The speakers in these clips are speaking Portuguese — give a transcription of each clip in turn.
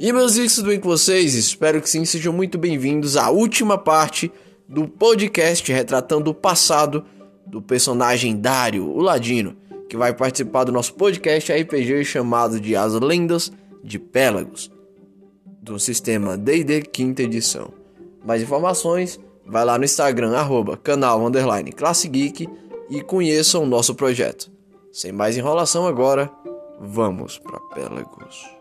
E meus amigos, tudo bem com vocês? Espero que sim, sejam muito bem-vindos à última parte do podcast retratando o passado do personagem Dario, o Ladino, que vai participar do nosso podcast RPG chamado de As Lendas de Pélagos, do sistema D&D quinta edição. Mais informações, vai lá no Instagram, arroba, canal, underline, Geek e conheçam o nosso projeto. Sem mais enrolação agora, vamos para Pélagos.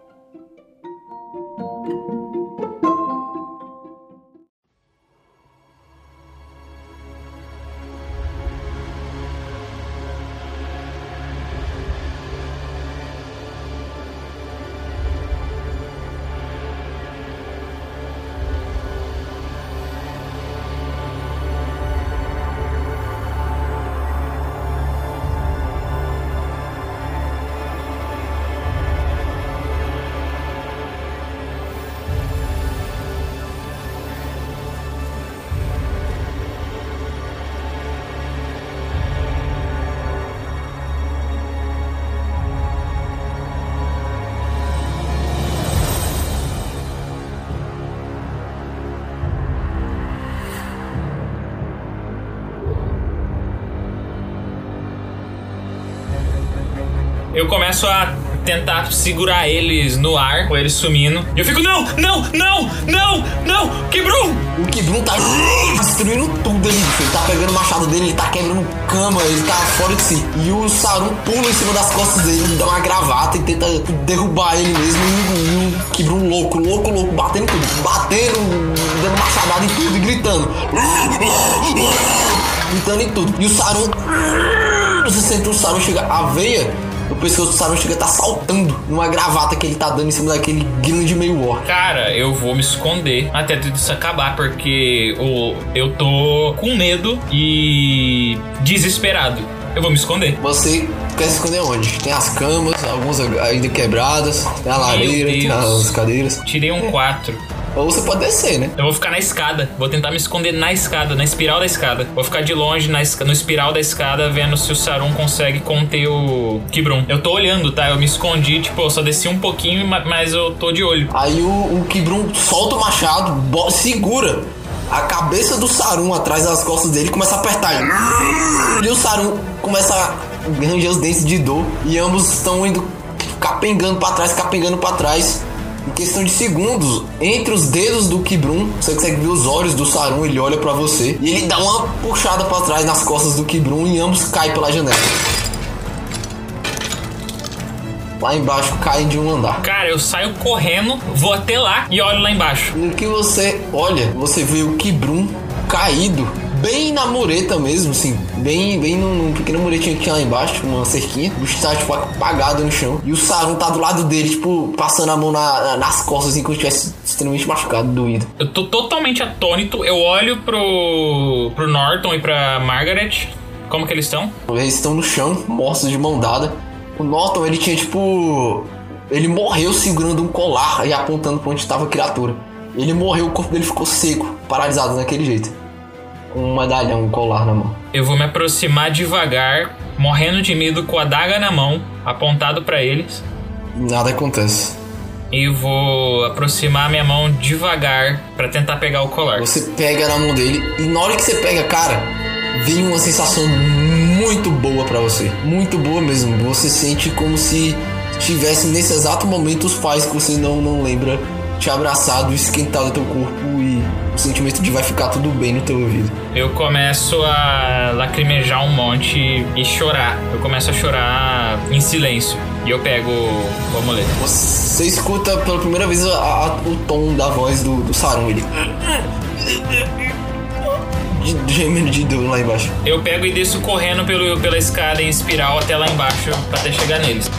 Eu começo a tentar segurar eles no ar, com eles sumindo. E eu fico, não, não, não, não, não, Kibrum! O Kibrum tá destruindo tudo ali, ele tá pegando o machado dele, ele tá quebrando cama, ele tá fora de si. E o Sarum pula em cima das costas dele, dá uma gravata e tenta derrubar ele mesmo. E, o Kibrum louco, louco, louco, batendo tudo, batendo, dando machadada em tudo e gritando. Gritando em tudo. E o Sarum. Você sente o Sarum chega a veia o pescoço do Sarum chega a tá saltando numa gravata que ele tá dando em cima daquele grande meio orc. Cara, eu vou me esconder até tudo isso acabar, porque o, eu tô com medo e desesperado. Eu vou me esconder. Você quer se esconder onde? Tem as camas, algumas ainda quebradas, tem a lareira, tem as cadeiras. Tirei um 4. Ou você pode descer, né? Eu vou ficar na escada. Vou tentar me esconder na escada, na espiral da escada. Vou ficar de longe na, no espiral da escada, vendo se o Sarum consegue conter o Kibrum. Eu tô olhando, tá? Eu me escondi, tipo, eu só desci um pouquinho, mas eu tô de olho. Aí o, o Kibrum solta o machado, segura a cabeça do Sarum atrás das costas dele começa a apertar. E o Sarum começa a ranger os dentes de dor. E ambos estão indo capengando para trás, capengando para trás questão de segundos, entre os dedos do Kibrum, você consegue ver os olhos do Sarum, ele olha para você e ele dá uma puxada para trás nas costas do Kibrum e ambos caem pela janela. Lá embaixo caem de um andar. Cara, eu saio correndo, vou até lá e olho lá embaixo. No que você olha, você vê o Kibrum caído bem na mureta mesmo, assim, bem, bem num, num pequeno muretinho que tinha lá embaixo, uma cerquinha. O bicho tá, tipo, apagado no chão. E o Sarum tá do lado dele, tipo, passando a mão na, nas costas, assim, como se estivesse extremamente machucado, doído. Eu tô totalmente atônito. Eu olho pro, pro Norton e pra Margaret. Como que eles estão? Eles estão no chão, mortos de mão dada. O Norton, ele tinha, tipo... Ele morreu segurando um colar e apontando pra onde estava a criatura. Ele morreu, o corpo dele ficou seco, paralisado daquele jeito um medalhão, um colar na mão. Eu vou me aproximar devagar, morrendo de medo, com a daga na mão, apontado para eles. Nada acontece. E vou aproximar minha mão devagar para tentar pegar o colar. Você pega na mão dele e na hora que você pega, cara, vem uma sensação muito boa para você. Muito boa mesmo. Você sente como se tivesse nesse exato momento os pais que você não, não lembra te abraçado, esquentado teu corpo e o sentimento de vai ficar tudo bem no teu ouvido. Eu começo a lacrimejar um monte e chorar. Eu começo a chorar em silêncio. E eu pego o amuleto. Você escuta pela primeira vez a, a, o tom da voz do, do Sarum. Ele. Gemendo de dor lá embaixo. Eu pego e desço correndo pelo, pela escada em espiral até lá embaixo pra até chegar neles.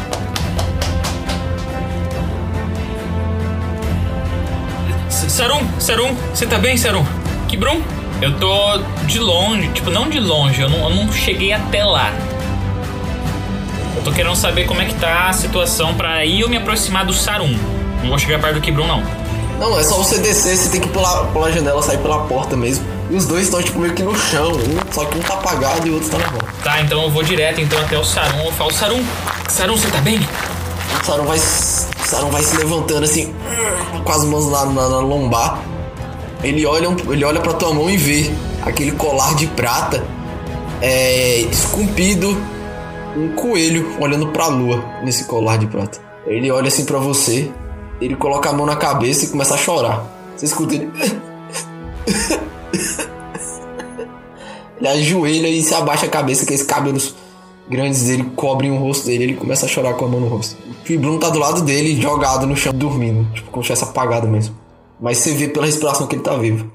Sarum, Sarum, você tá bem, Sarum? Kibrum? Eu tô de longe, tipo, não de longe, eu não, eu não cheguei até lá. Eu tô querendo saber como é que tá a situação pra ir eu me aproximar do Sarum. Não vou chegar perto do Kibrum, não. Não, é só você descer, você tem que pular pela janela, sair pela porta mesmo. E os dois estão, tipo, meio que no chão. Um, só que um tá apagado e o outro tá na mão. Tá, então eu vou direto então até o Sarum. Eu falo, Sarum, Sarum, você tá bem? O Sarum vai Sarum vai se levantando assim, com as mãos lá na, na lombar. Ele olha, ele olha pra tua mão e vê aquele colar de prata é, esculpido um coelho olhando pra lua nesse colar de prata. Ele olha assim pra você, ele coloca a mão na cabeça e começa a chorar. Você escuta ele. Ele ajoelha e se abaixa a cabeça, que esses cabelos grandes dele cobrem o rosto dele. Ele começa a chorar com a mão no rosto. O Fibrum tá do lado dele, jogado no chão, dormindo. Tipo, com o chest apagado mesmo. Mas você vê pela respiração que ele tá vivo.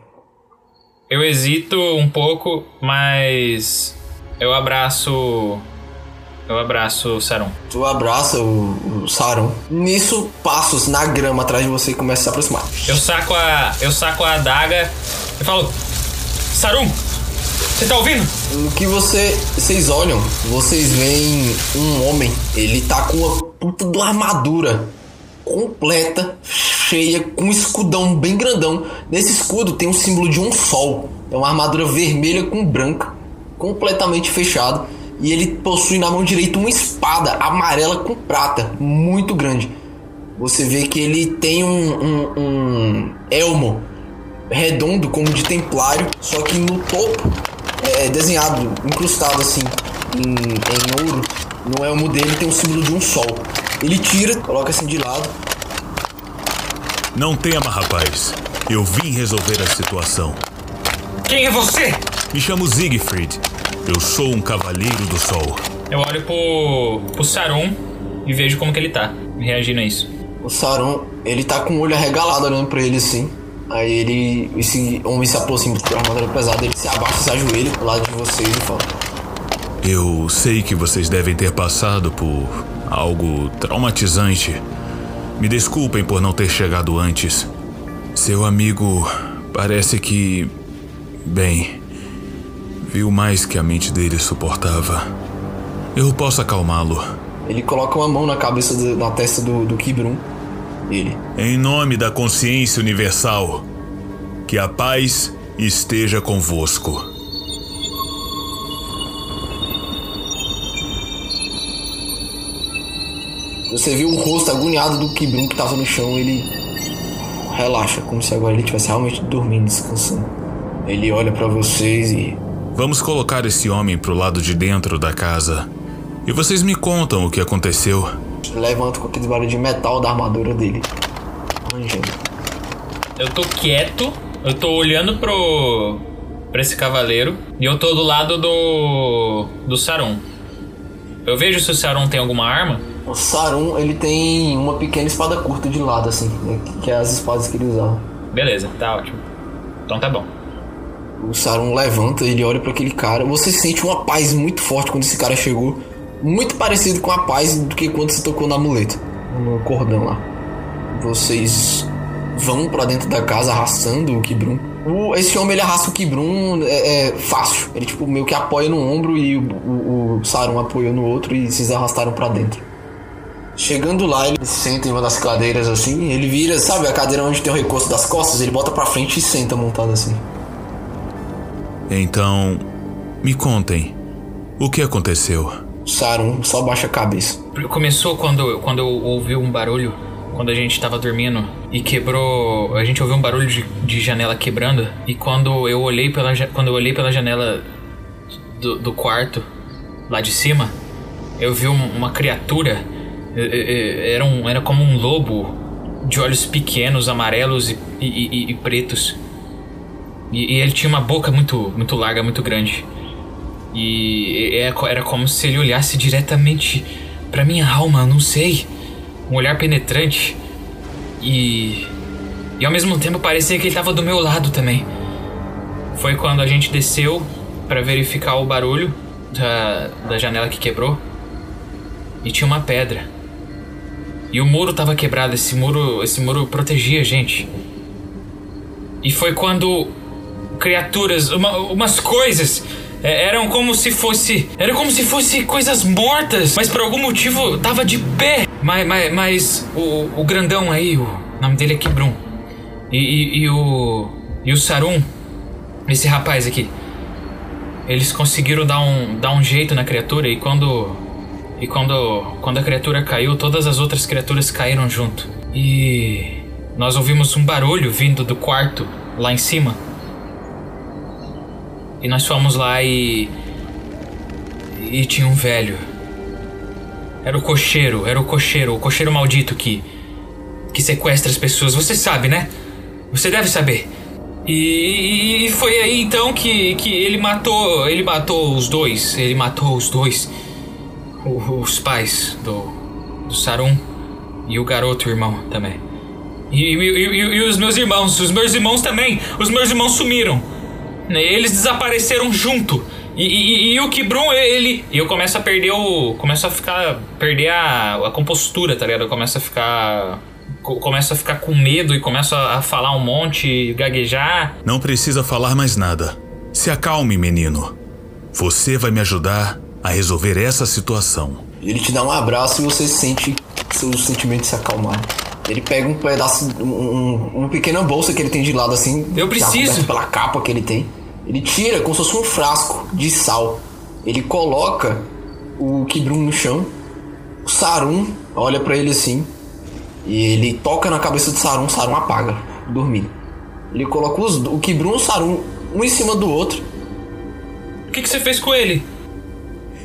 Eu hesito um pouco, mas eu abraço. Eu abraço o Sarum. Tu abraça o, o Sarum. Nisso, passos na grama atrás de você e começa a se aproximar. Eu saco a. Eu saco a adaga e falo. Sarum! Você tá ouvindo? No que você, vocês olham, vocês veem um homem. Ele tá com uma puta de uma armadura completa, cheia, com um escudão bem grandão. Nesse escudo tem um símbolo de um sol. É uma armadura vermelha com branca, completamente fechado. E ele possui na mão direita uma espada amarela com prata, muito grande. Você vê que ele tem um, um, um elmo redondo como de templário, só que no topo é desenhado, incrustado assim em, em ouro. No elmo dele tem o símbolo de um sol. Ele tira, coloca assim de lado. Não tema, rapaz. Eu vim resolver a situação. Quem é você? Me chamo Siegfried. Eu sou um cavaleiro do sol. Eu olho pro, pro Sarum e vejo como que ele tá, reagindo a isso. O Sarum, ele tá com o olho arregalado olhando pra ele assim. Aí ele, esse homem se aproxima com a armadura pesada, ele se abaixa, se ajoelha do lado de vocês e fala: Eu sei que vocês devem ter passado por algo traumatizante. Me desculpem por não ter chegado antes. Seu amigo parece que. Bem. Viu mais que a mente dele suportava. Eu posso acalmá-lo. Ele coloca uma mão na cabeça, do, na testa do, do Kibrum. Ele. Em nome da consciência universal, que a paz esteja convosco. Você viu o rosto agoniado do Kibrum que tava no chão, ele relaxa, como se agora ele estivesse realmente dormindo, descansando. Ele olha para vocês e. Vamos colocar esse homem pro lado de dentro da casa. E vocês me contam o que aconteceu. Levanta com aquele barulho de metal da armadura dele. Rangendo. Eu tô quieto, eu tô olhando pro. pra esse cavaleiro e eu tô do lado do. do Sarum. Eu vejo se o Sarum tem alguma arma. O Sarum, ele tem uma pequena espada curta de lado, assim, né, que é as espadas que ele usava. Beleza, tá ótimo. Então tá bom. O Sarum levanta, ele olha para aquele cara. Você sente uma paz muito forte quando esse cara chegou. Muito parecido com a paz do que quando você tocou no amuleto, no cordão lá. Vocês vão para dentro da casa arrastando o Kibrum. O, esse homem ele arrasta o Kibrum é, é, fácil. Ele tipo meio que apoia no ombro e o, o, o Sarum apoia no outro e vocês arrastaram para dentro. Chegando lá, ele senta em uma das cadeiras assim, ele vira, sabe, a cadeira onde tem o recurso das costas, ele bota pra frente e senta montado assim. Então, me contem, o que aconteceu? Sarum só baixa a cabeça. Começou quando, quando eu ouvi um barulho, quando a gente tava dormindo e quebrou. A gente ouviu um barulho de, de janela quebrando. E quando eu olhei pela, quando eu olhei pela janela do, do quarto, lá de cima, eu vi um- uma criatura. Era, um, era como um lobo de olhos pequenos, amarelos e, e- e- e pretos. E ele tinha uma boca muito, muito larga, muito grande. E é- era como se ele olhasse diretamente pra minha alma, não sei. Um olhar penetrante. E. E ao mesmo tempo parecia que ele tava do meu lado também. Foi quando a gente desceu pra verificar o barulho da, da janela que quebrou. E tinha uma pedra. E o muro tava quebrado, esse muro, esse muro protegia a gente. E foi quando criaturas, uma- umas coisas é, eram como se fosse, era como se fosse coisas mortas, mas por algum motivo tava de pé. Mas, mas, mas o, o grandão aí, o nome dele é Kibrum. E, e, e o e o Sarum, esse rapaz aqui, eles conseguiram dar um dar um jeito na criatura e quando E quando, quando a criatura caiu, todas as outras criaturas caíram junto. E nós ouvimos um barulho vindo do quarto lá em cima. E nós fomos lá e. E tinha um velho. Era o cocheiro, era o cocheiro, o cocheiro maldito que. que sequestra as pessoas. Você sabe, né? Você deve saber. E, e foi aí então que, que ele matou. Ele matou os dois. Ele matou os dois. Os pais do. do Sarum. E o garoto, o irmão, também. E- e- e- e os meus irmãos, os meus irmãos também. Os meus irmãos sumiram. Eles desapareceram junto. E, e- e o Kibrum, ele. E eu começo a perder o. Começo a ficar. Perder a, a compostura, tá ligado? Eu começo a ficar. co- Começo a ficar com medo e começo a, a falar um monte, gaguejar. Não precisa falar mais nada. Se acalme, menino. Você vai me ajudar a resolver essa situação. Ele te dá um abraço e você sente seus sentimentos se acalmar. Ele pega um pedaço, um, um- uma pequena bolsa que ele tem de lado assim. Eu preciso. pela capa que ele tem. Ele tira como se fosse um frasco de sal. Ele coloca o Kibrum no chão. O Sarum olha pra ele assim. E ele toca na cabeça do Sarum. O Sarum apaga, dormindo. Ele coloca os, o Kibrum e o Sarum um em cima do outro. O que, que você fez com ele?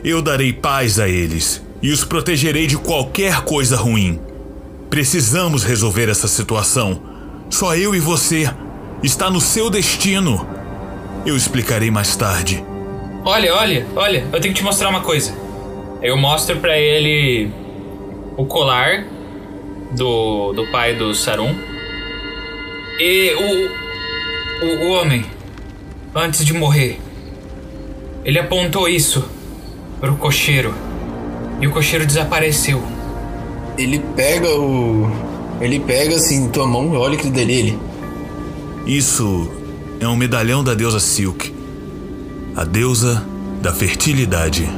Eu darei paz a eles e os protegerei de qualquer coisa ruim. Precisamos resolver essa situação. Só eu e você. Está no seu destino. Eu explicarei mais tarde. Olha, olha, olha, eu tenho que te mostrar uma coisa. Eu mostro pra ele o colar do, do pai do Sarum. E o, o, o homem, antes de morrer, ele apontou isso pro cocheiro. E o cocheiro desapareceu. Ele pega o. Ele pega assim, tua mão, olha aquilo dele. Ele. Isso é um medalhão da deusa Silk, a deusa da fertilidade.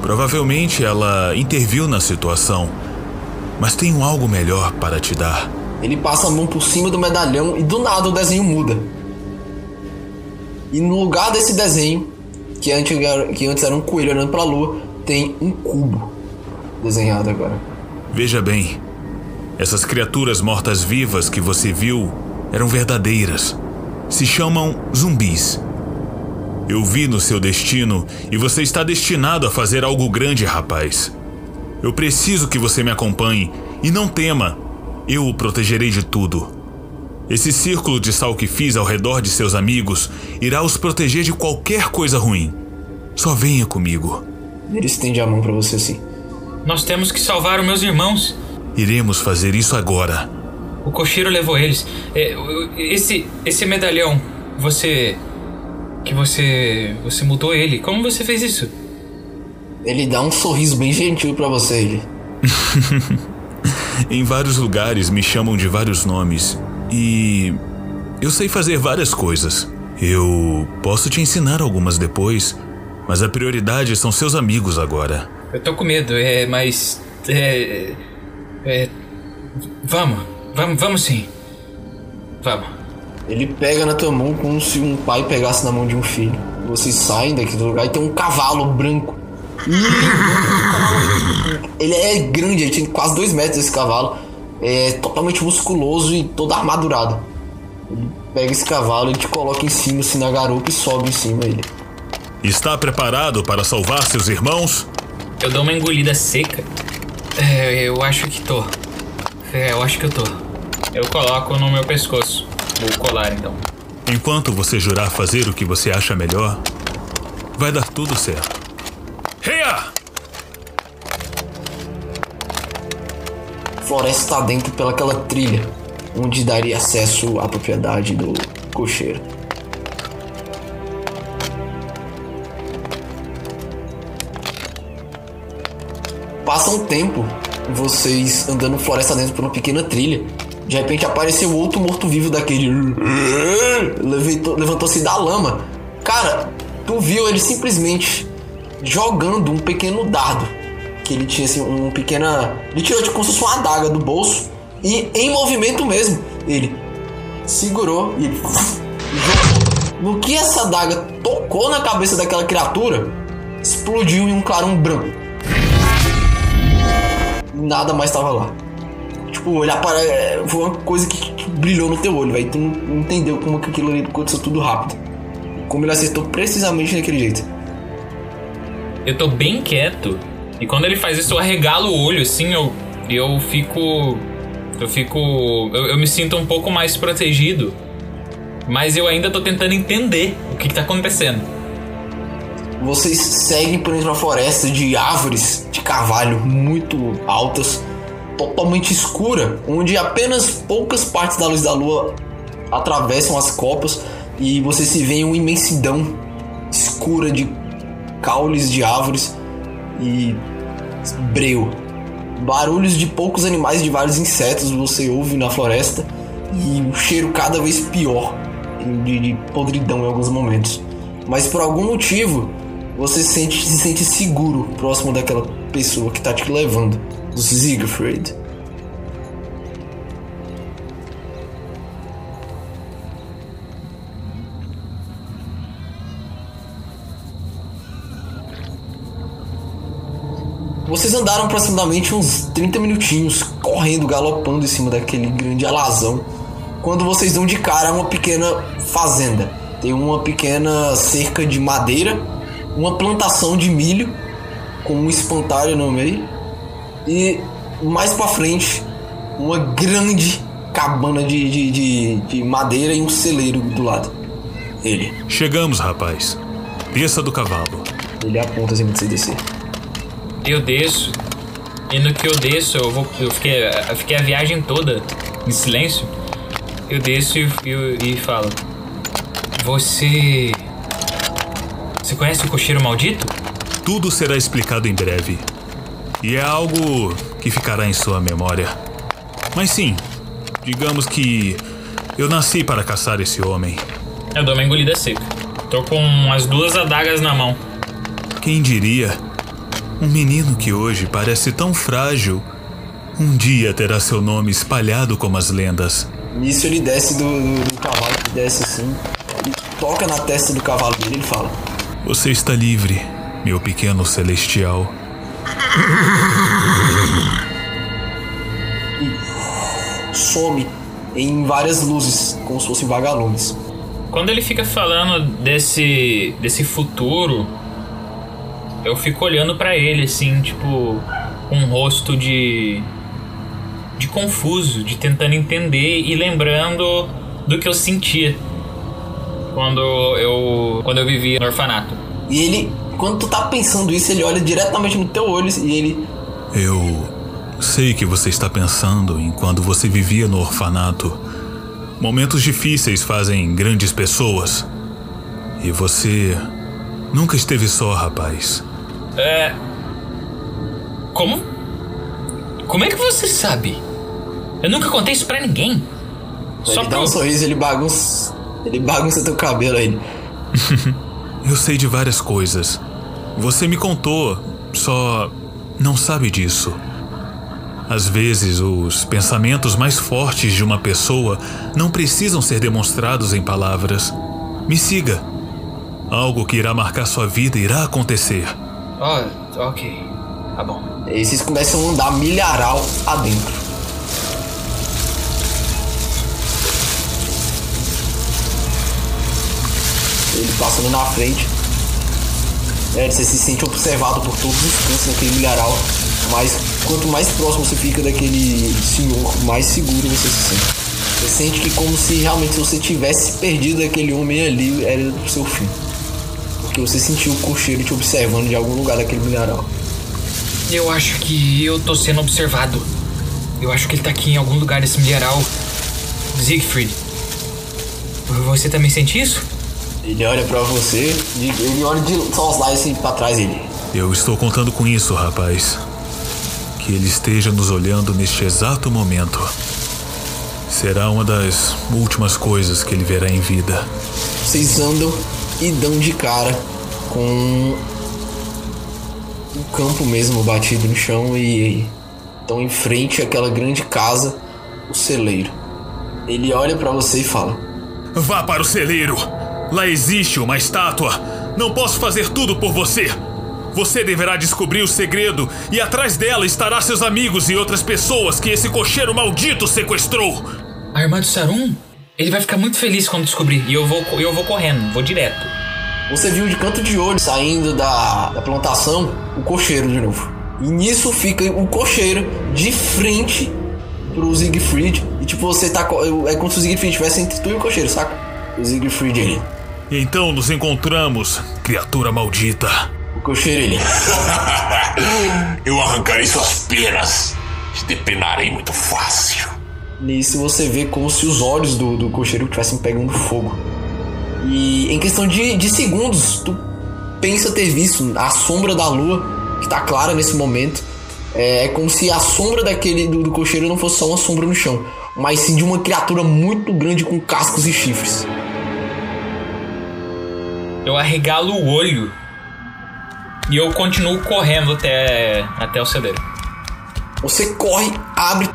Provavelmente ela interviu na situação, mas tenho algo melhor para te dar. Ele passa a mão por cima do medalhão e do nada o desenho muda. E no lugar desse desenho, que antes era, que antes era um coelho olhando pra lua, tem um cubo desenhado agora. Veja bem, essas criaturas mortas-vivas que você viu eram verdadeiras. Se chamam zumbis. Eu vi no seu destino e você está destinado a fazer algo grande, rapaz. Eu preciso que você me acompanhe e não tema. Eu o protegerei de tudo. Esse círculo de sal que fiz ao redor de seus amigos irá os proteger de qualquer coisa ruim. Só venha comigo. Ele estende a mão pra você assim. Nós temos que salvar os meus irmãos. Iremos fazer isso agora. O cocheiro levou eles. É, esse, esse medalhão, você. Que você. Você mudou ele. Como você fez isso? Ele dá um sorriso bem gentil pra você, ele. Em vários lugares me chamam de vários nomes e eu sei fazer várias coisas. Eu posso te ensinar algumas depois, mas a prioridade são seus amigos agora. Eu tô com medo, é, mas. É. É. Vamos, vamos, vamos sim. Vamos. Ele pega na tua mão como se um pai pegasse na mão de um filho. Vocês saem daqui do lugar e tem um cavalo branco. Ele é grande, ele tem quase dois metros esse cavalo. É totalmente musculoso e todo armadurado. Ele pega esse cavalo e te coloca em cima, assim, na garupa e sobe em cima ele. Está preparado para salvar seus irmãos? Eu dou uma engolida seca. É, eu acho que tô. É, eu acho que eu tô. Eu coloco no meu pescoço o colar, então. Enquanto você jurar fazer o que você acha melhor, vai dar tudo certo. Reia! Floresta tá dentro pelaquela trilha, onde daria acesso à propriedade do cocheiro. Passa um tempo, vocês andando floresta dentro por uma pequena trilha. De repente apareceu outro morto-vivo daquele. Levantou- Levantou-se da lama. Cara, tu viu ele simplesmente jogando um pequeno dardo. Que ele tinha assim, um pequena. Ele tirou tipo como se fosse uma adaga do bolso. E em movimento mesmo, ele segurou e jogou. No que essa adaga tocou na cabeça daquela criatura, explodiu em um clarão branco. Nada mais tava lá. Tipo, ele apare... foi uma coisa que, que brilhou no teu olho, velho. Tu não entendeu como que aquilo ali aconteceu tudo rápido. Como ele acertou precisamente daquele jeito. Eu tô bem quieto. E quando ele faz isso, eu arregalo o olho, assim, eu, eu fico. Eu fico. Eu, eu me sinto um pouco mais protegido. Mas eu ainda tô tentando entender o que, que tá acontecendo. Vocês seguem por uma floresta de árvores de carvalho muito altas, totalmente escura, onde apenas poucas partes da luz da lua atravessam as copas e você se vê em uma imensidão escura de caules de árvores e breu. Barulhos de poucos animais e de vários insetos você ouve na floresta e um cheiro cada vez pior de, de podridão em alguns momentos. Mas por algum motivo você sente, se sente seguro próximo daquela pessoa que tá te levando, do Siegfried. Vocês andaram aproximadamente uns 30 minutinhos correndo, galopando em cima daquele grande alazão. Quando vocês dão de cara a uma pequena fazenda. Tem uma pequena cerca de madeira, uma plantação de milho com um espantalho no meio e mais para frente uma grande cabana de, de, de, de madeira e um celeiro do lado. Ele. Chegamos, rapaz. Desça do cavalo. Ele aponta assim pra você descer. Eu desço. E no que eu desço, eu vou. Eu fiquei, eu fiquei a viagem toda em silêncio. Eu desço e, e, e falo. Você. Você conhece o cocheiro maldito? Tudo será explicado em breve. E é algo que ficará em sua memória. Mas sim, digamos que eu nasci para caçar esse homem. Eu dou uma engolida seca. Tô com as duas adagas na mão. Quem diria? Um menino que hoje parece tão frágil, um dia terá seu nome espalhado como as lendas. Nisso ele desce do, do, do cavalo, ele desce assim, ele toca na testa do cavalo dele e ele fala: Você está livre, meu pequeno celestial. some em várias luzes, como se fossem vagalumes. Quando ele fica falando desse desse futuro, eu fico olhando pra ele assim, tipo, com um rosto de de confuso, de tentando entender e lembrando do que eu sentia quando eu quando eu vivia no orfanato. E ele, quando tu tá pensando isso, ele olha diretamente no teu olho e ele Eu sei que você está pensando em quando você vivia no orfanato. Momentos difíceis fazem grandes pessoas. E você nunca esteve só, rapaz. É. Como? Como é que você sabe? Eu nunca contei isso pra ninguém. Só ele dá pro... um sorriso, ele bagunça, ele bagunça teu cabelo aí. Eu sei de várias coisas. Você me contou, só não sabe disso. Às vezes, os pensamentos mais fortes de uma pessoa não precisam ser demonstrados em palavras. Me siga. Algo que irá marcar sua vida irá acontecer. Oh, ok. Tá bom. E vocês começam a andar milharal adentro. Ele passando na frente. É, você se sente observado por todos os cantos daquele milharal. Mas quanto mais próximo você fica daquele senhor, mais seguro você se sente. Você sente que como se realmente você tivesse perdido aquele homem ali, era o seu fim. Porque você sentiu o cocheiro te observando de algum lugar daquele milharal. Eu acho que eu tô sendo observado. Eu acho que ele tá aqui em algum lugar desse milharal. Siegfried. Você também sente isso? Ele olha pra você, ele olha de só os lados assim pra trás dele. Eu estou contando com isso, rapaz. Que ele esteja nos olhando neste exato momento. Será uma das últimas coisas que ele verá em vida. Vocês andam e dão de cara com o campo mesmo batido no chão e estão em frente àquela grande casa, o celeiro. Ele olha pra você e fala: Vá para o celeiro! Lá existe uma estátua! Não posso fazer tudo por você! Você deverá descobrir o segredo e atrás dela estará seus amigos e outras pessoas que esse cocheiro maldito sequestrou. A irmã do Sarum? Ele vai ficar muito feliz quando descobrir. E eu vou, eu vou correndo, vou direto. Você viu de canto de olho saindo da, da plantação o cocheiro de novo. E nisso fica o cocheiro de frente pro Siegfried. E tipo, você tá. É como se o Siegfried estivesse entre tu e o cocheiro, saca? Siegfried. Então nos encontramos, criatura maldita. O cocheiro ele. Eu arrancarei suas penas. Te depenarei muito fácil. Nisso você vê como se os olhos do, do cocheiro estivessem pegando fogo. E em questão de, de segundos, tu pensa ter visto a sombra da lua, que tá clara nesse momento. É, é como se a sombra daquele do, do cocheiro não fosse só uma sombra no chão, mas sim de uma criatura muito grande com cascos e chifres. Eu arregalo o olho. E eu continuo correndo até, até o celeiro. Você corre, abre.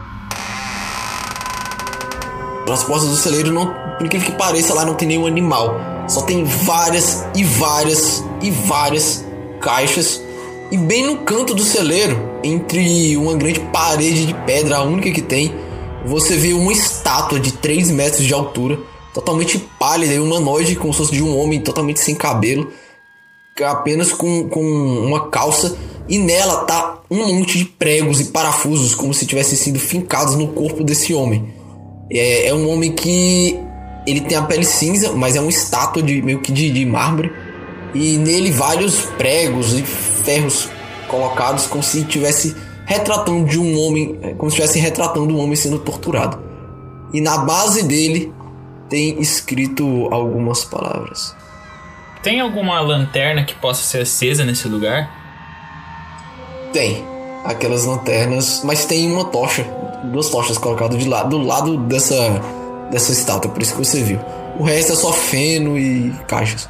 As portas do celeiro não, por incrível que pareça, lá não tem nenhum animal. Só tem várias e várias e várias caixas. E bem no canto do celeiro, entre uma grande parede de pedra, a única que tem, você vê uma estátua de 3 metros de altura, totalmente pálida e humanoide, como se fosse de um homem totalmente sem cabelo, apenas com, com uma calça. E nela tá um monte de pregos e parafusos, como se tivessem sido fincados no corpo desse homem. É, é um homem que ele tem a pele cinza, mas é uma estátua de meio que de, de mármore. E nele vários pregos e ferros colocados como se estivesse retratando de um homem, é, como se estivesse retratando um homem sendo torturado. E na base dele tem escrito algumas palavras. Tem alguma lanterna que possa ser acesa nesse lugar? Tem aquelas lanternas, mas tem uma tocha, duas tochas colocadas de lado, do lado dessa dessa estátua, por isso que você viu. O resto é só feno e caixas.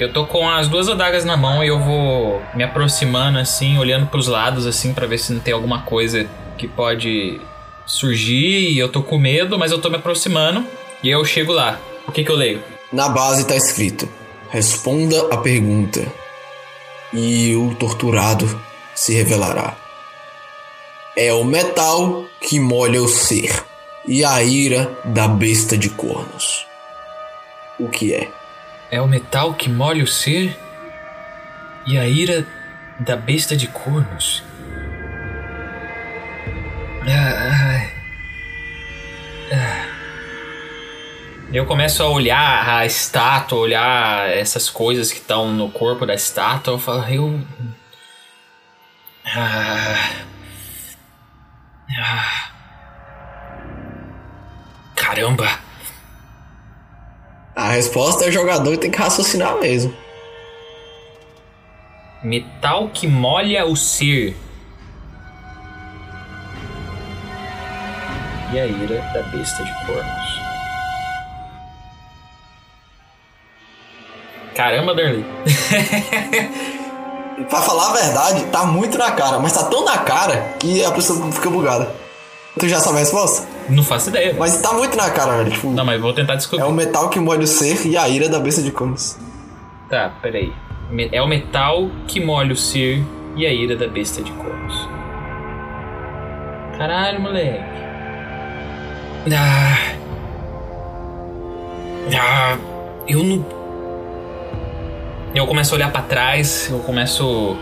Eu tô com as duas adagas na mão e eu vou me aproximando assim, olhando pros lados assim pra ver se não tem alguma coisa que pode surgir. E eu tô com medo, mas eu tô me aproximando e eu chego lá. O que que eu leio? Na base tá escrito: Responda a pergunta e o torturado se revelará. É o metal que molha o ser e a ira da besta de cornos. O que é? É o metal que molha o ser e a ira da besta de cornos. Eu começo a olhar a estátua, olhar essas coisas que estão no corpo da estátua. Eu falo, eu. Ah. Ah. Caramba! A resposta é o jogador tem que raciocinar mesmo. Metal que molha o ser. E a ira da besta de cornos. Caramba, Darley. Pra falar a verdade, tá muito na cara, mas tá tão na cara que a pessoa fica bugada. Tu já sabe a resposta? Não faço ideia. Mas tá muito na cara, velho. Tipo, Não, mas vou tentar é descobrir. o metal que molha o ser e a ira da besta de cornos. Tá, peraí. Me- É o metal que molha o ser e a ira da besta de cornos. Caralho, moleque. Ah. Ah. Eu não. Eu começo a olhar pra trás, eu começo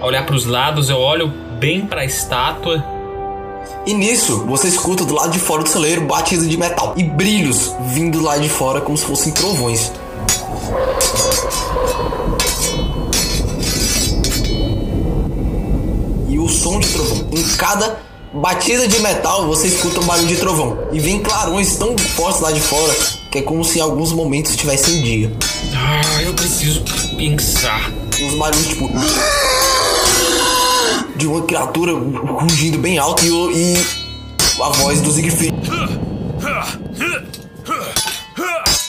a olhar pros lados, eu olho bem pra estátua. E nisso, você escuta do lado de fora do celeiro batido de metal e brilhos vindo lá de fora como se fossem trovões. E o som de trovão. Em cada batida de metal, você escuta um barulho de trovão. E vem clarões tão fortes lá de fora que é como se em alguns momentos estivesse em dia. Ah, eu preciso pensar. Uns barulhos tipo. De uma criatura rugindo bem alto e, e a voz do Siegfried.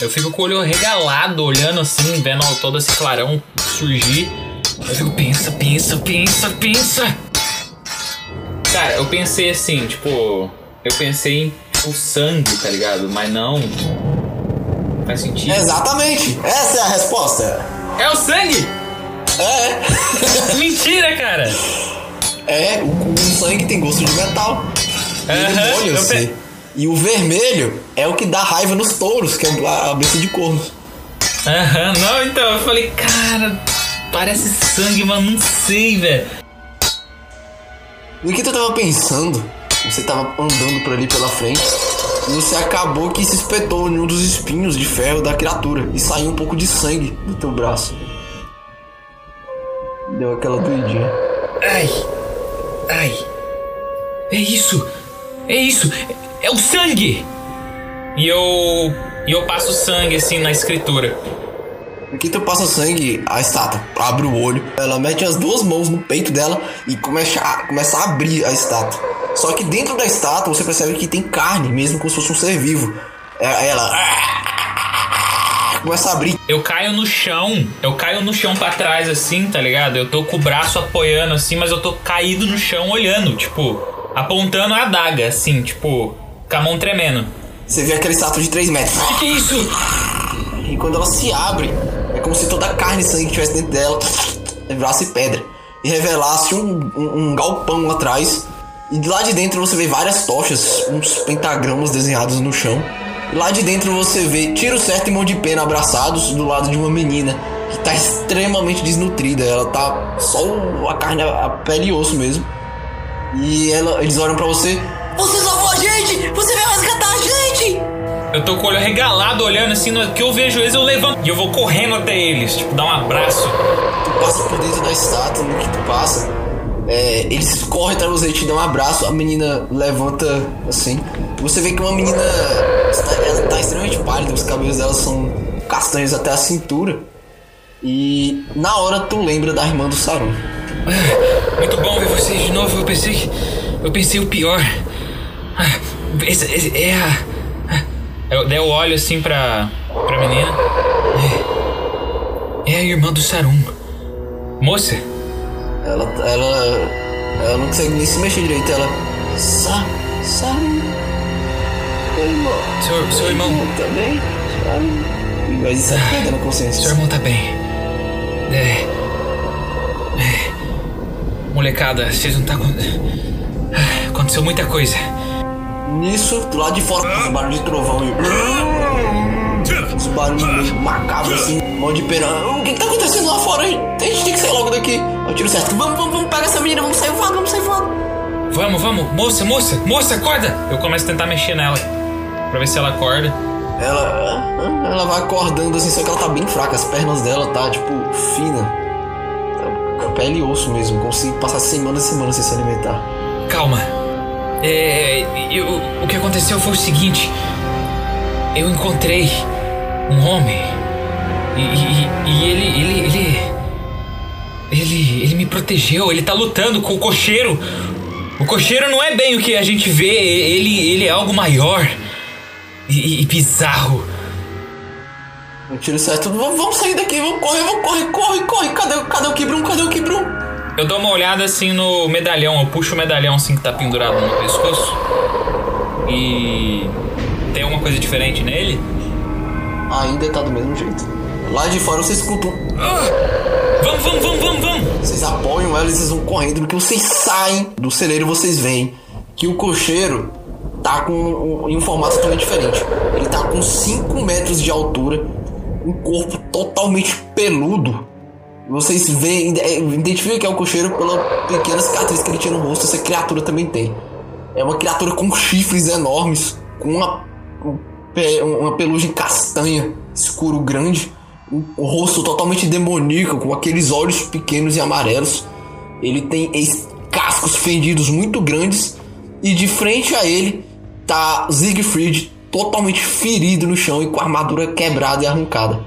Eu fico com o olho regalado, olhando assim, vendo todo esse clarão surgir. Eu fico, pensa, pensa, pensa, pensa. Cara, eu pensei assim, tipo, eu pensei em o sangue, tá ligado? Mas não. Faz sentido. Exatamente! Essa é a resposta! É o sangue! É, Mentira, cara! É, o, o sangue tem gosto de metal. E Aham, molha você. pe- E o vermelho é o que dá raiva nos touros, que é a, a besta de cornos. Aham, não, então, eu falei, cara, parece sangue, mas não sei, velho. E o que tu tava pensando? Você tava andando por ali pela frente e você acabou que se espetou em um dos espinhos de ferro da criatura e saiu um pouco de sangue do teu braço. Deu aquela doidinha. Ai, ai, é isso, é isso, é o sangue! E eu, e eu passo sangue assim na escritura. Aqui tu passa sangue, a estátua abre o olho, ela mete as duas mãos no peito dela e começa a, começa a abrir a estátua. Só que dentro da estátua você percebe que tem carne, mesmo como se fosse um ser vivo. É- Ela começa a abrir. Eu caio no chão, eu caio no chão pra trás assim, tá ligado? Eu tô com o braço apoiando assim, mas eu tô caído no chão olhando, tipo, apontando a adaga, assim, tipo, com a mão tremendo. Você vê aquela estátua de 3 metros. O que, que é isso? E quando ela se abre, é como se toda a carne e sangue que tivesse dentro dela virasse pedra. E revelasse um, um, um galpão lá atrás. E de lá de dentro você vê várias tochas, uns pentagramas desenhados no chão. Lá de dentro você vê tiro certo e mão de pena abraçados do lado de uma menina que tá extremamente desnutrida. Ela tá só a carne, a pele e osso mesmo. E ela, eles olham pra você. Você salvou a gente! Você veio resgatar a gente! Eu tô com o olho regalado olhando assim, no que eu vejo eles, eu levanto e eu vou correndo até eles, tipo, dar um abraço. Tu passa por dentro da estátua, no que tu passa, é, eles correm atrás de você te dão um abraço, a menina levanta assim. Você vê que uma menina ela tá extremamente pálida, os cabelos dela são castanhos até a cintura. E na hora tu lembra da irmã do Sarum. Muito bom ver vocês de novo. Eu pensei que. Eu pensei o pior. Ah, esse- é a. ah. Eu, daí eu olho assim pra. pra menina. É, é a irmã do Sarum. Moça, Ela, ela, ela não consegue nem se mexer direito. Ela, Sa, Sarum, meu irmão, seu, seu irmão. também, Sarum. Mas isso é perdendo a consciência. Seu irmão tá bem. É. é. Molecada, vocês não tá. acon- Ah, Aconteceu muita coisa. Nisso, do lado de fora, um barulho de trovão e. Os barulhos macabros assim, mão de pena. O que, que tá acontecendo lá fora aí? A gente tem que sair logo daqui. Eu tiro certo. Vamos, vamos, vamos pegar essa menina, vamos sair voando, vamos sair voando. Vamos, vamos, moça, moça, moça, acorda! Eu começo a tentar mexer nela. Pra ver se ela acorda. Ela. Ela vai acordando assim, só que ela tá bem fraca. As pernas dela tá, tipo, fina. Tá, pele e osso mesmo. Como se passasse semanas e semanas sem se alimentar. Calma. É. eu- o que aconteceu foi o seguinte. Eu encontrei um homem. E, e- e ele, ele. ele. Ele. Ele me protegeu. Ele tá lutando com o cocheiro. O cocheiro não é bem o que a gente vê. Ele, ele é algo maior. E, e bizarro. Eu tiro certo. Vamos, vamos sair daqui, vamos correr, vamos correr, corre, corre. Cadê, cadê o Kibrum? Cadê o Kibrum? Eu dou uma olhada assim no medalhão, eu puxo o medalhão assim que tá pendurado no pescoço. E. Tem alguma coisa diferente nele? Ainda tá do mesmo jeito. Lá de fora vocês escutam. Vamos, vamos, vamos, vamos, vamos! Vocês apoiam ela e vocês vão correndo. No que vocês saem do celeiro, vocês veem que o cocheiro tá com um, em um formato totalmente diferente. Ele tá com 5 metros de altura, um corpo totalmente peludo. Vocês veem, é, identificam que é o cocheiro pela pequena cicatriz que ele tinha no rosto. Essa criatura também tem. É uma criatura com chifres enormes, com uma, um uma pelugem castanha, escuro grande, um rosto totalmente demoníaco, com aqueles olhos pequenos e amarelos. Ele tem cascos fendidos muito grandes e de frente a ele tá Siegfried totalmente ferido no chão e com a armadura quebrada e arrancada.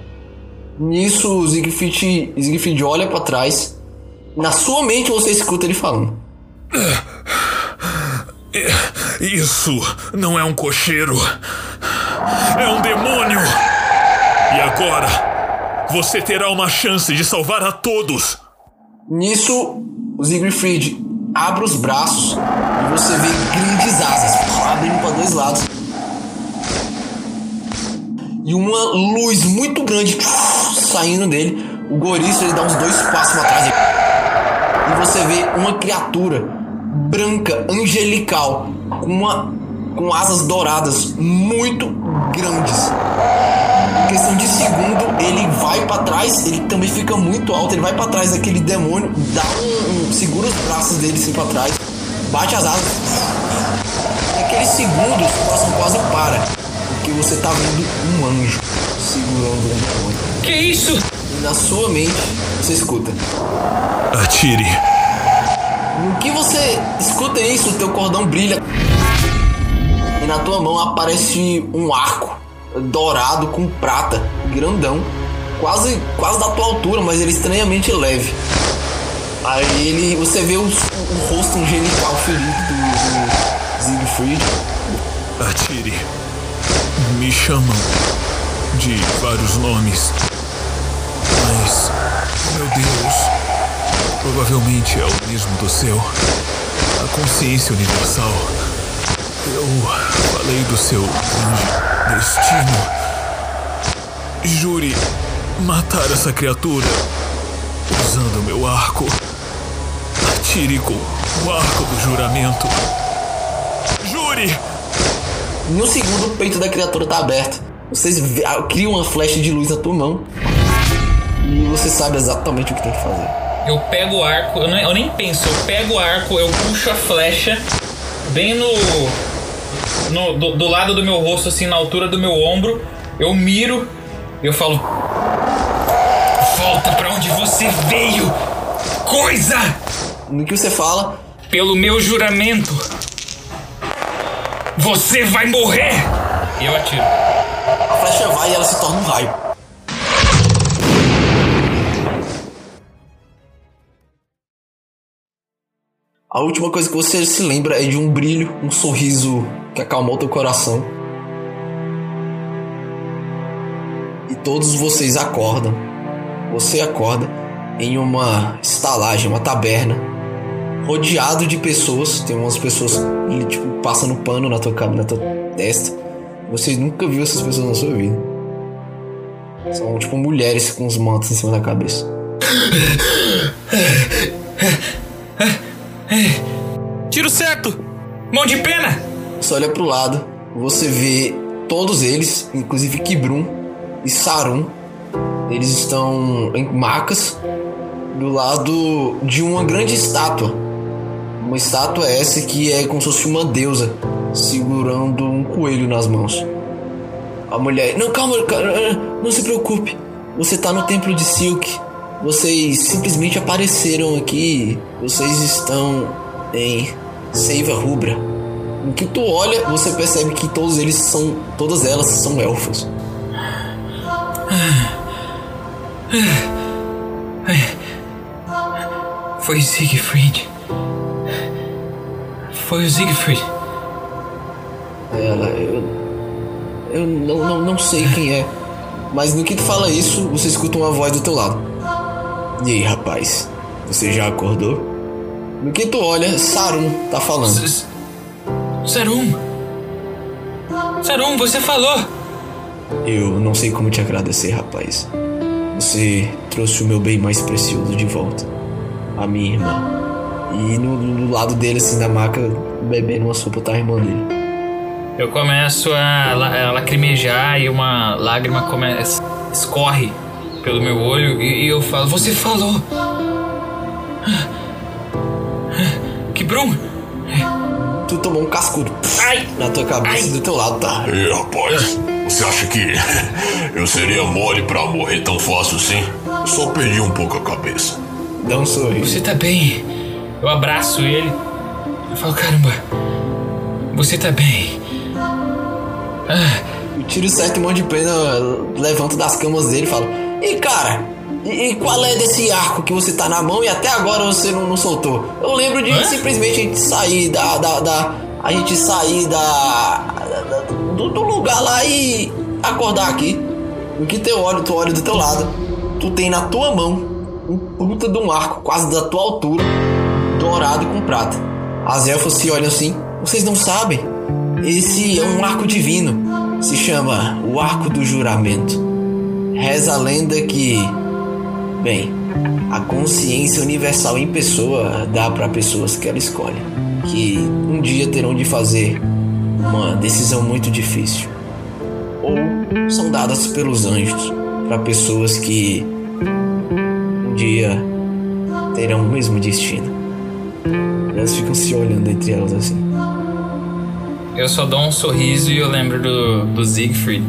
Nisso, o Siegfried, Siegfried olha pra trás. Na sua mente você escuta ele falando. Isso não é um cocheiro. É um demônio. E agora, você terá uma chance de salvar a todos. Nisso, o Siegfried abre os braços e você vê grandes asas abrindo para dois lados. E uma luz muito grande saindo dele. O Goriço ele dá uns dois passos pra trás e você vê uma criatura branca, angelical, com uma com asas douradas muito grandes. Em questão de segundo, ele vai pra trás, ele também fica muito alto, ele vai pra trás daquele demônio, dá um, um segura os braços dele assim pra trás, bate as asas. Naquele segundo, o coração quase para, porque você tá vendo um anjo segurando o demônio. Que isso? E na sua mente, você escuta. Atire. No que você escuta isso, o teu cordão brilha. Na tua mão aparece um arco dourado com prata, grandão, quase quase da tua altura, mas ele é estranhamente leve. Aí ele, você vê o, o rosto angelical ferido do, do Siegfried. Atire. Me chamam de vários nomes. Mas, meu Deus, provavelmente é o mesmo do seu. A consciência universal. Eu falei do seu grande destino. Jure matar essa criatura usando meu arco. Atire com o arco do juramento. Jure! No segundo, o peito da criatura tá aberto. Vocês ah, criam uma flecha de luz na tua mão. E você sabe exatamente o que tem que fazer. Eu pego o arco, eu, nem- eu nem penso, eu pego o arco, eu puxo a flecha bem no. No do, do lado do meu rosto, assim, na altura do meu ombro. Eu miro e eu falo. Volta pra onde você veio! Coisa! No que você fala, Pelo meu juramento! Você vai morrer! E eu atiro. a flecha vai e ela se torna um raio. A última coisa que você se lembra é de um brilho, um sorriso que acalmou teu coração. E todos vocês acordam. Você acorda em uma estalagem, uma taberna, rodeado de pessoas. Tem umas pessoas tipo passando pano na tua cabeça, na tua testa. Você nunca viu essas pessoas na sua vida. São tipo mulheres com os mantos em cima da cabeça. Tiro certo! Mão de pena! Você olha pro lado, você vê todos eles, inclusive Kibrum e Sarum. Eles estão em macas do lado de uma grande estátua. Uma estátua essa que é como se fosse uma deusa segurando um coelho nas mãos. A mulher, não, calma, calma, não se preocupe. Você tá no templo de Silk. Vocês simplesmente apareceram aqui. Vocês estão em Seiva Rubra. No que tu olha, você percebe que todos eles são. Todas elas são elfos. Foi Siegfried. Foi o Siegfried. Ela, eu. Eu não, não, não sei quem é. Mas no que tu fala isso, você escuta uma voz do teu lado. E aí, rapaz? Você já acordou? No que tu olha, Sarum tá falando. S- Sarum! Sarum, você falou! Eu não sei como te agradecer, rapaz. Você trouxe o meu bem mais precioso de volta. A minha irmã. E no, no lado dele, assim, da maca, bebendo uma sopa, tá a irmã dele. Eu começo a, la- a lacrimejar e uma lágrima começa, escorre pelo meu olho e, e eu falo: Você falou! Brum! Tu tomou um cascudo Ai! na tua cabeça Ai. e do teu lado, tá? Ei, rapaz, você acha que eu seria mole pra morrer tão fácil assim? Só perdi um pouco a cabeça. Dá um sorriso. Você tá bem? Eu abraço ele. Eu falo: Caramba, você tá bem. Eu tiro certo um monte de pena, levanto das camas dele e falo: E cara, e, e qual é desse arco que você tá na mão e até agora você não, não soltou? Eu lembro de Hã? simplesmente a gente sair da. da, da- a gente sair da. da- do, do lugar lá e acordar aqui. No que teu olho, tu olha do teu lado, tu tem na tua mão um puta de um arco, quase da tua altura, dourado com prata. As elfas se olham assim, vocês não sabem. Esse é um arco divino. Se chama o Arco do Juramento. Reza a lenda que Bem, a consciência universal em pessoa dá para pessoas que ela escolhe, que um dia terão de fazer uma decisão muito difícil, ou são dadas pelos anjos para pessoas que um dia terão o mesmo destino. Elas ficam se olhando entre elas assim. Eu só dou um sorriso e eu lembro do, do Siegfried.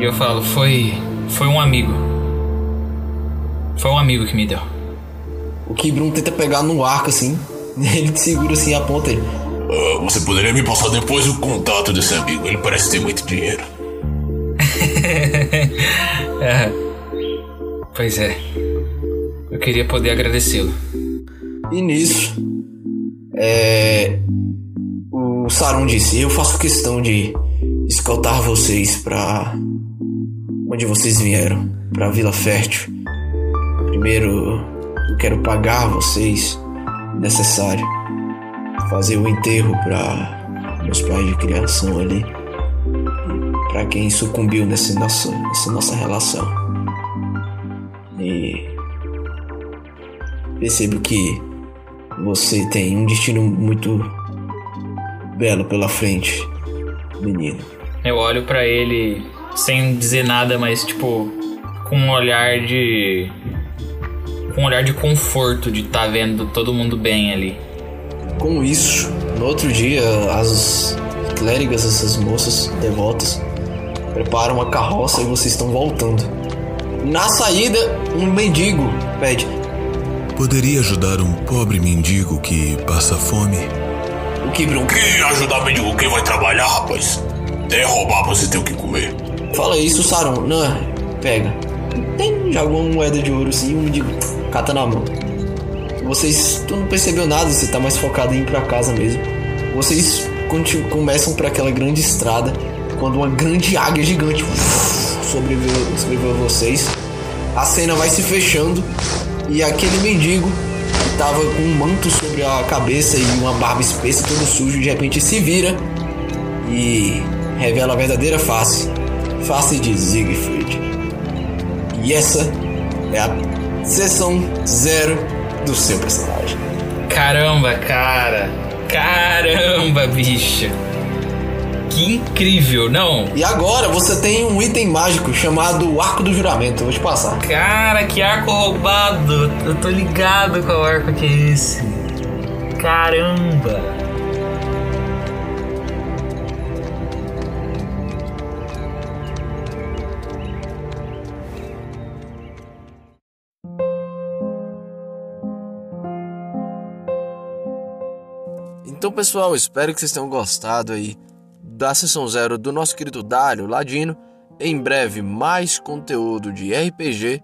E eu falo, foi. Foi um amigo. Foi um amigo que me deu. O Kibrum tenta pegar no arco assim, ele te segura assim a ponta aí. Ah, você poderia me passar depois o contato desse amigo? Ele parece ter muito dinheiro. É. Pois é. Eu queria poder agradecê-lo. E nisso, é, o Sarum disse: Eu faço questão de escoltar vocês para onde vocês vieram, para Vila Fértil. Primeiro, eu quero pagar vocês necessário, fazer o enterro para meus pais de criação ali, para quem sucumbiu nessa nossa, nessa nossa relação. E percebo que você tem um destino muito belo pela frente, menino. Eu olho pra ele sem dizer nada, mas tipo com um olhar de com um olhar de conforto de estar tá vendo todo mundo bem ali. Com isso, no outro dia, as clérigas, essas moças devotas, preparam uma carroça e vocês estão voltando. Na saída, um mendigo pede: Poderia ajudar um pobre mendigo que passa fome? O Kibrum, Quem ajudar mendigo? Quem vai trabalhar, rapaz? Até roubar pra você ter o que comer. fala isso, Sarum. Não, pega. Tem, joga uma moeda de ouro assim, um mendigo cata na mão. Vocês, tu não percebeu nada, você tá mais focado em ir pra casa mesmo. Vocês começam para aquela grande estrada quando uma grande águia gigante sobreviveu, vocês. A cena vai se fechando e aquele mendigo que tava com um manto sobre a cabeça e uma barba espessa, todo sujo, de repente se vira e revela a verdadeira face face de Siegfried. E essa é a sessão zero do seu personagem. Caramba, cara. Caramba, bicho. Que incrível, não? E agora você tem um item mágico chamado Arco do Juramento. Eu vou te passar. Cara, que arco roubado. Eu tô ligado qual arco que é esse. Caramba. Então, pessoal, espero que vocês tenham gostado aí da sessão zero do nosso querido Dário Ladino. Em breve, mais conteúdo de RPG.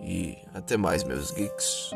E até mais, meus geeks.